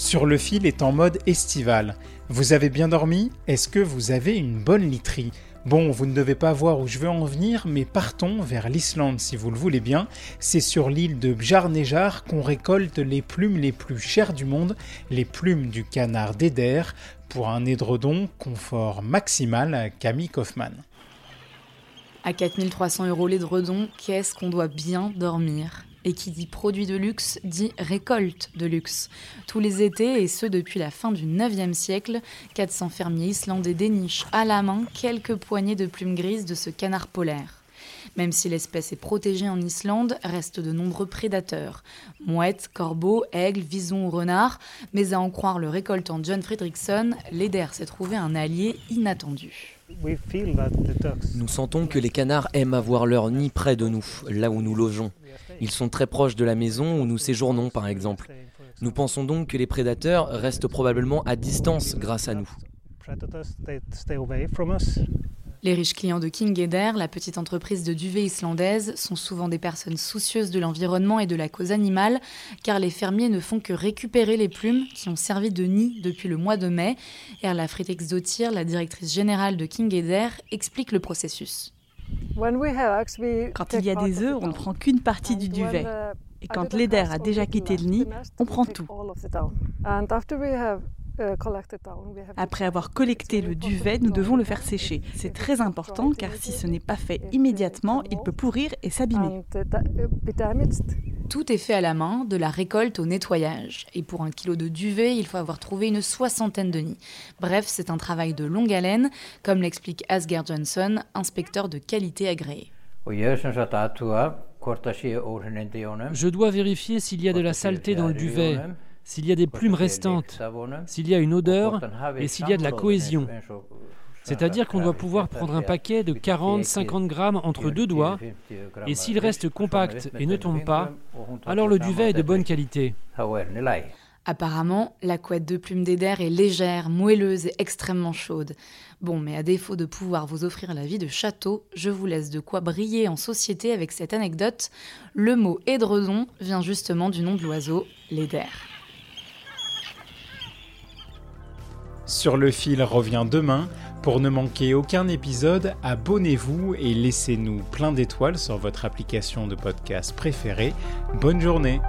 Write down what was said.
Sur le fil est en mode estival. Vous avez bien dormi? Est-ce que vous avez une bonne literie? Bon, vous ne devez pas voir où je veux en venir, mais partons vers l'Islande si vous le voulez bien. C'est sur l'île de Bjarnejar qu'on récolte les plumes les plus chères du monde, les plumes du canard d'Eder, pour un édredon confort maximal Camille Kaufmann. À 4300 euros l'édredon, qu'est-ce qu'on doit bien dormir? Et qui dit produit de luxe dit récolte de luxe. Tous les étés, et ce depuis la fin du 9e siècle, 400 fermiers islandais dénichent à la main quelques poignées de plumes grises de ce canard polaire. Même si l'espèce est protégée en Islande, restent de nombreux prédateurs. Mouettes, corbeaux, aigles, visons ou renards. Mais à en croire le récoltant John Fredrickson, l'Eder s'est trouvé un allié inattendu. Nous sentons que les canards aiment avoir leur nid près de nous, là où nous logeons. Ils sont très proches de la maison où nous séjournons, par exemple. Nous pensons donc que les prédateurs restent probablement à distance grâce à nous. Les riches clients de King Eder, la petite entreprise de duvet islandaise, sont souvent des personnes soucieuses de l'environnement et de la cause animale, car les fermiers ne font que récupérer les plumes qui ont servi de nid depuis le mois de mai. Erla Fritex-Dottir, la directrice générale de King Eder, explique le processus. Quand il y a des œufs, on ne prend qu'une partie du duvet. Et quand l'aider a déjà quitté le nid, on prend tout. Après avoir collecté le duvet, nous devons le faire sécher. C'est très important car si ce n'est pas fait immédiatement, il peut pourrir et s'abîmer. Tout est fait à la main, de la récolte au nettoyage. Et pour un kilo de duvet, il faut avoir trouvé une soixantaine de nids. Bref, c'est un travail de longue haleine, comme l'explique Asger Johnson, inspecteur de qualité agréé. Je dois vérifier s'il y a de la saleté dans le duvet, s'il y a des plumes restantes, s'il y a une odeur et s'il y a de la cohésion. C'est-à-dire qu'on doit pouvoir prendre un paquet de 40-50 grammes entre deux doigts, et s'il reste compact et ne tombe pas, alors le duvet est de bonne qualité. Apparemment, la couette de plume d'Eder est légère, moelleuse et extrêmement chaude. Bon, mais à défaut de pouvoir vous offrir la vie de château, je vous laisse de quoi briller en société avec cette anecdote. Le mot édredon vient justement du nom de l'oiseau, l'Eder. Sur le fil revient demain. Pour ne manquer aucun épisode, abonnez-vous et laissez-nous plein d'étoiles sur votre application de podcast préférée. Bonne journée